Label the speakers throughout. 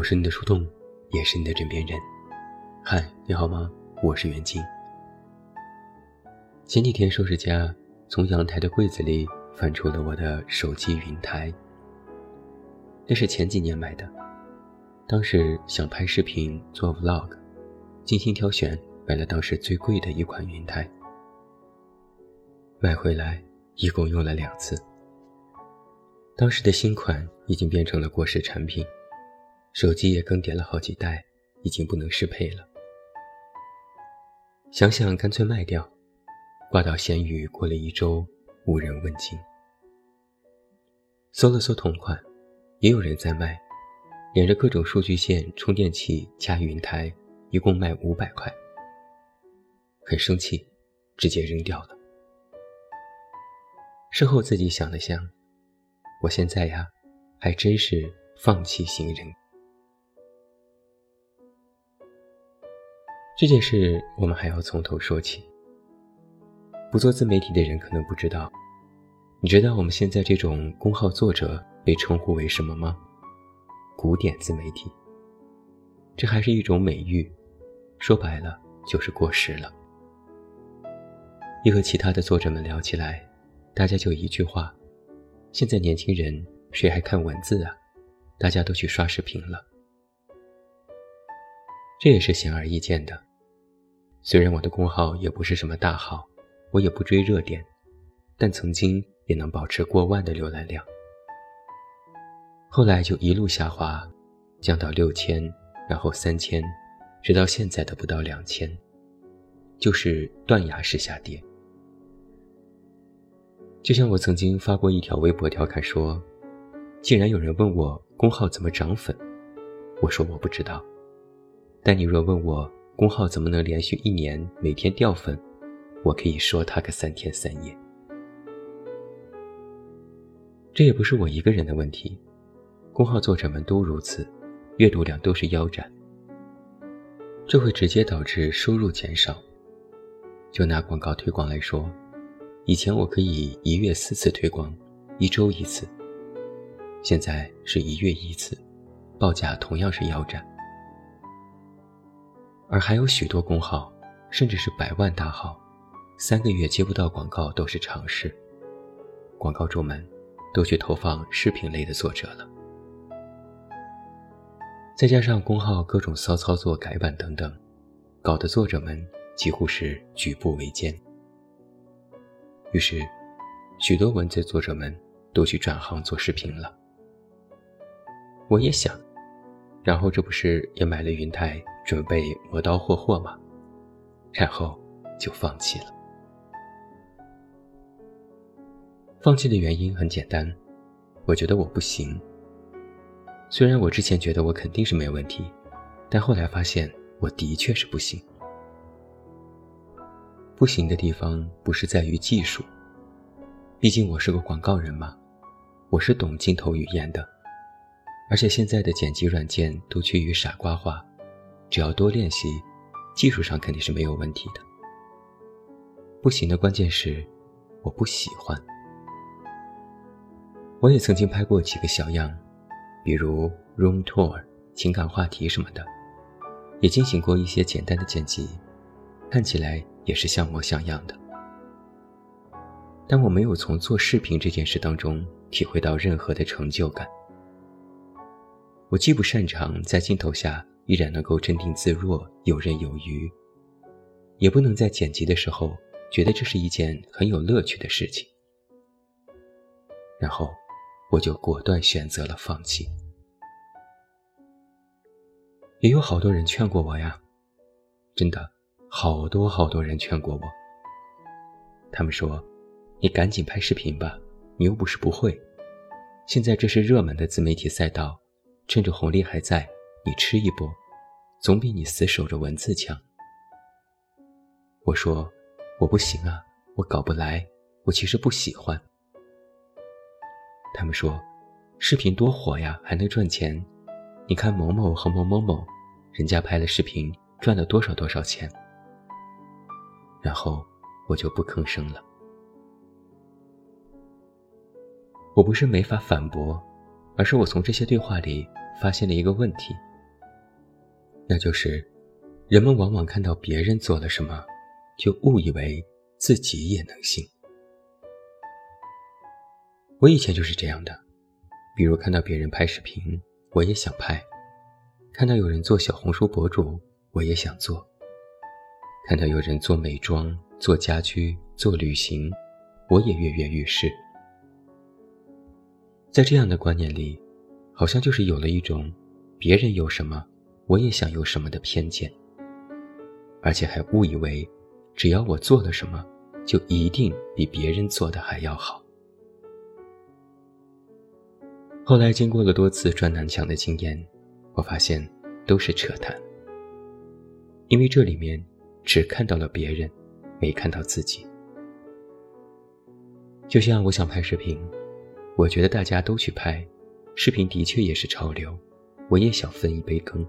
Speaker 1: 我是你的树洞，也是你的枕边人。嗨，你好吗？我是袁静。前几天收拾家，从阳台的柜子里翻出了我的手机云台。那是前几年买的，当时想拍视频做 vlog，精心挑选买了当时最贵的一款云台。买回来一共用了两次。当时的新款已经变成了过时产品。手机也更迭了好几代，已经不能适配了。想想干脆卖掉，挂到闲鱼，过了一周无人问津。搜了搜同款，也有人在卖，连着各种数据线、充电器加云台，一共卖五百块。很生气，直接扔掉了。事后自己想了想，我现在呀，还真是放弃行人。这件事我们还要从头说起。不做自媒体的人可能不知道，你知道我们现在这种公号作者被称呼为什么吗？古典自媒体。这还是一种美誉，说白了就是过时了。一和其他的作者们聊起来，大家就一句话：现在年轻人谁还看文字啊？大家都去刷视频了。这也是显而易见的。虽然我的公号也不是什么大号，我也不追热点，但曾经也能保持过万的浏览量。后来就一路下滑，降到六千，然后三千，直到现在的不到两千，就是断崖式下跌。就像我曾经发过一条微博调侃说：“竟然有人问我公号怎么涨粉，我说我不知道。但你若问我。”公号怎么能连续一年每天掉粉？我可以说他个三天三夜。这也不是我一个人的问题，公号作者们都如此，阅读量都是腰斩。这会直接导致收入减少。就拿广告推广来说，以前我可以一月四次推广，一周一次，现在是一月一次，报价同样是腰斩。而还有许多公号，甚至是百万大号，三个月接不到广告都是常事。广告主们都去投放视频类的作者了，再加上公号各种骚操作、改版等等，搞得作者们几乎是举步维艰。于是，许多文字作者们都去转行做视频了。我也想。然后这不是也买了云台，准备磨刀霍霍吗？然后就放弃了。放弃的原因很简单，我觉得我不行。虽然我之前觉得我肯定是没问题，但后来发现我的确是不行。不行的地方不是在于技术，毕竟我是个广告人嘛，我是懂镜头语言的。而且现在的剪辑软件都趋于傻瓜化，只要多练习，技术上肯定是没有问题的。不行的关键是，我不喜欢。我也曾经拍过几个小样，比如 room tour、情感话题什么的，也进行过一些简单的剪辑，看起来也是像模像样的。但我没有从做视频这件事当中体会到任何的成就感。我既不擅长在镜头下依然能够镇定自若、游刃有余，也不能在剪辑的时候觉得这是一件很有乐趣的事情。然后，我就果断选择了放弃。也有好多人劝过我呀，真的，好多好多人劝过我。他们说：“你赶紧拍视频吧，你又不是不会。现在这是热门的自媒体赛道。”趁着红利还在，你吃一波，总比你死守着文字强。我说我不行啊，我搞不来，我其实不喜欢。他们说，视频多火呀，还能赚钱。你看某某和某某某，人家拍了视频赚了多少多少钱。然后我就不吭声了。我不是没法反驳，而是我从这些对话里。发现了一个问题：那就是人们往往看到别人做了什么，就误以为自己也能行。我以前就是这样的，比如看到别人拍视频，我也想拍；看到有人做小红书博主，我也想做；看到有人做美妆、做家居、做旅行，我也跃跃欲试。在这样的观念里，好像就是有了一种别人有什么，我也想有什么的偏见，而且还误以为只要我做了什么，就一定比别人做的还要好。后来经过了多次撞南墙的经验，我发现都是扯淡。因为这里面只看到了别人，没看到自己。就像我想拍视频，我觉得大家都去拍，视频的确也是潮流，我也想分一杯羹。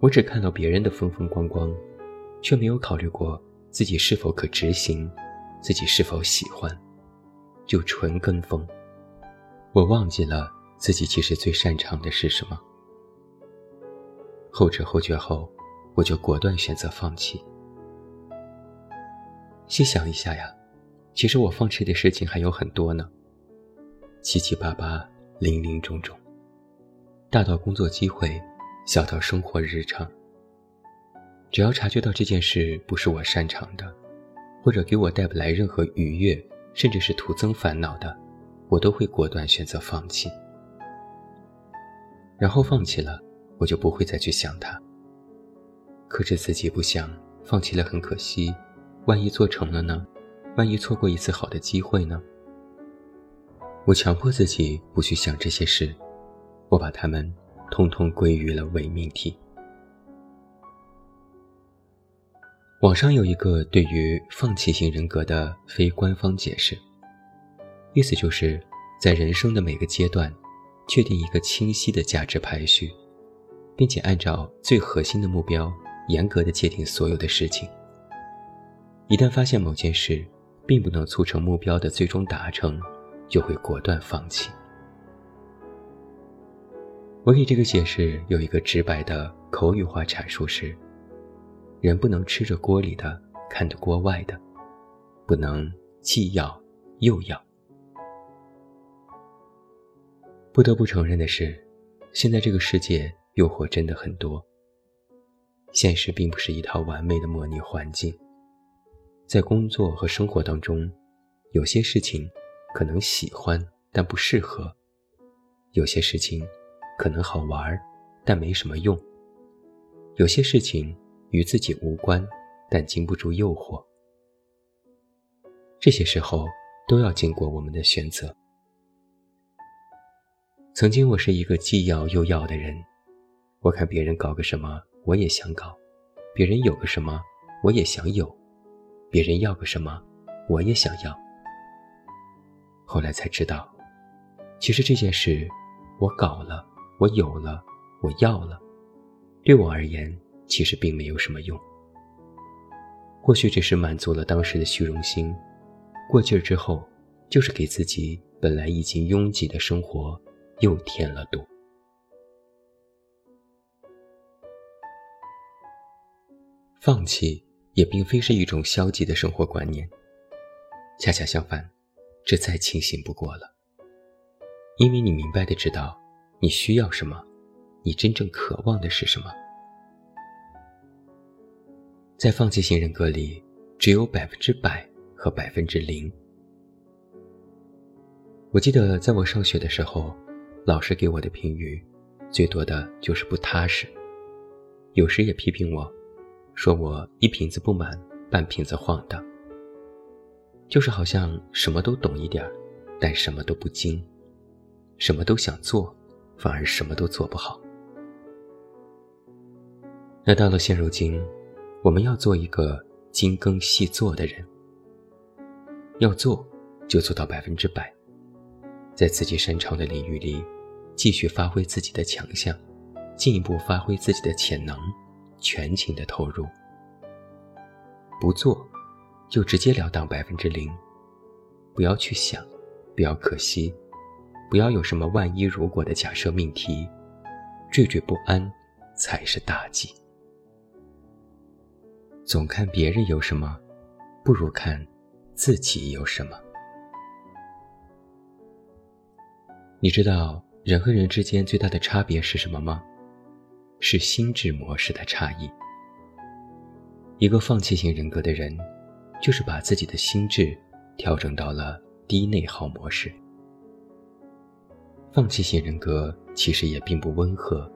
Speaker 1: 我只看到别人的风风光光，却没有考虑过自己是否可执行，自己是否喜欢，就纯跟风。我忘记了自己其实最擅长的是什么。后知后觉后，我就果断选择放弃。细想一下呀，其实我放弃的事情还有很多呢，七七八八，零零种种，大到工作机会，小到生活日常。只要察觉到这件事不是我擅长的，或者给我带不来任何愉悦，甚至是徒增烦恼的。我都会果断选择放弃，然后放弃了，我就不会再去想它。克制自己不想放弃了，很可惜。万一做成了呢？万一错过一次好的机会呢？我强迫自己不去想这些事，我把它们通通归于了伪命题。网上有一个对于放弃型人格的非官方解释。意思就是，在人生的每个阶段，确定一个清晰的价值排序，并且按照最核心的目标，严格的界定所有的事情。一旦发现某件事并不能促成目标的最终达成，就会果断放弃。我给这个解释有一个直白的口语化阐述是：人不能吃着锅里的看着锅外的，不能既要又要。不得不承认的是，现在这个世界诱惑真的很多。现实并不是一套完美的模拟环境，在工作和生活当中，有些事情可能喜欢但不适合，有些事情可能好玩但没什么用，有些事情与自己无关但经不住诱惑。这些时候都要经过我们的选择。曾经我是一个既要又要的人，我看别人搞个什么，我也想搞；别人有个什么，我也想有；别人要个什么，我也想要。后来才知道，其实这件事，我搞了，我有了，我要了，对我而言，其实并没有什么用。或许只是满足了当时的虚荣心，过劲儿之后，就是给自己本来已经拥挤的生活。又添了堵。放弃也并非是一种消极的生活观念，恰恰相反，这再清醒不过了。因为你明白的知道，你需要什么，你真正渴望的是什么。在放弃型人格里，只有百分之百和百分之零。我记得在我上学的时候。老师给我的评语，最多的就是不踏实。有时也批评我，说我一瓶子不满，半瓶子晃荡。就是好像什么都懂一点儿，但什么都不精；什么都想做，反而什么都做不好。那到了现如今，我们要做一个精耕细作的人，要做就做到百分之百，在自己擅长的领域里。继续发挥自己的强项，进一步发挥自己的潜能，全情的投入。不做，就直截了当百分之零，不要去想，不要可惜，不要有什么万一如果的假设命题，惴惴不安，才是大忌。总看别人有什么，不如看自己有什么。你知道人和人之间最大的差别是什么吗？是心智模式的差异。一个放弃型人格的人，就是把自己的心智调整到了低内耗模式。放弃型人格其实也并不温和，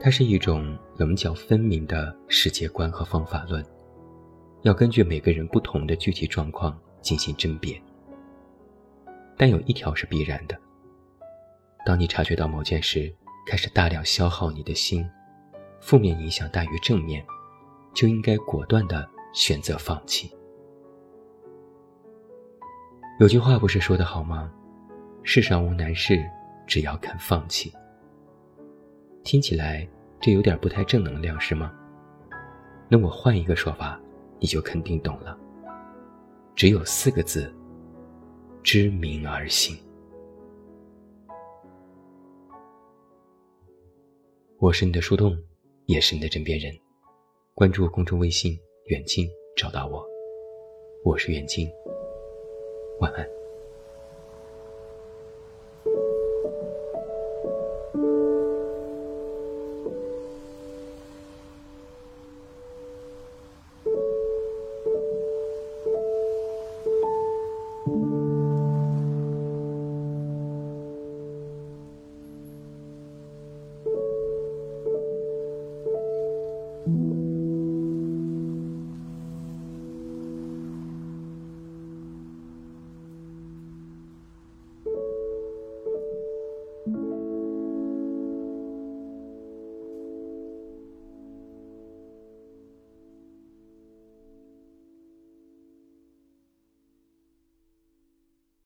Speaker 1: 它是一种棱角分明的世界观和方法论，要根据每个人不同的具体状况进行甄别。但有一条是必然的：当你察觉到某件事开始大量消耗你的心，负面影响大于正面，就应该果断的选择放弃。有句话不是说的好吗？世上无难事，只要肯放弃。听起来这有点不太正能量，是吗？那我换一个说法，你就肯定懂了。只有四个字：知明而行。我是你的树洞，也是你的枕边人。关注公众微信“远近找到我。我是远近，晚安。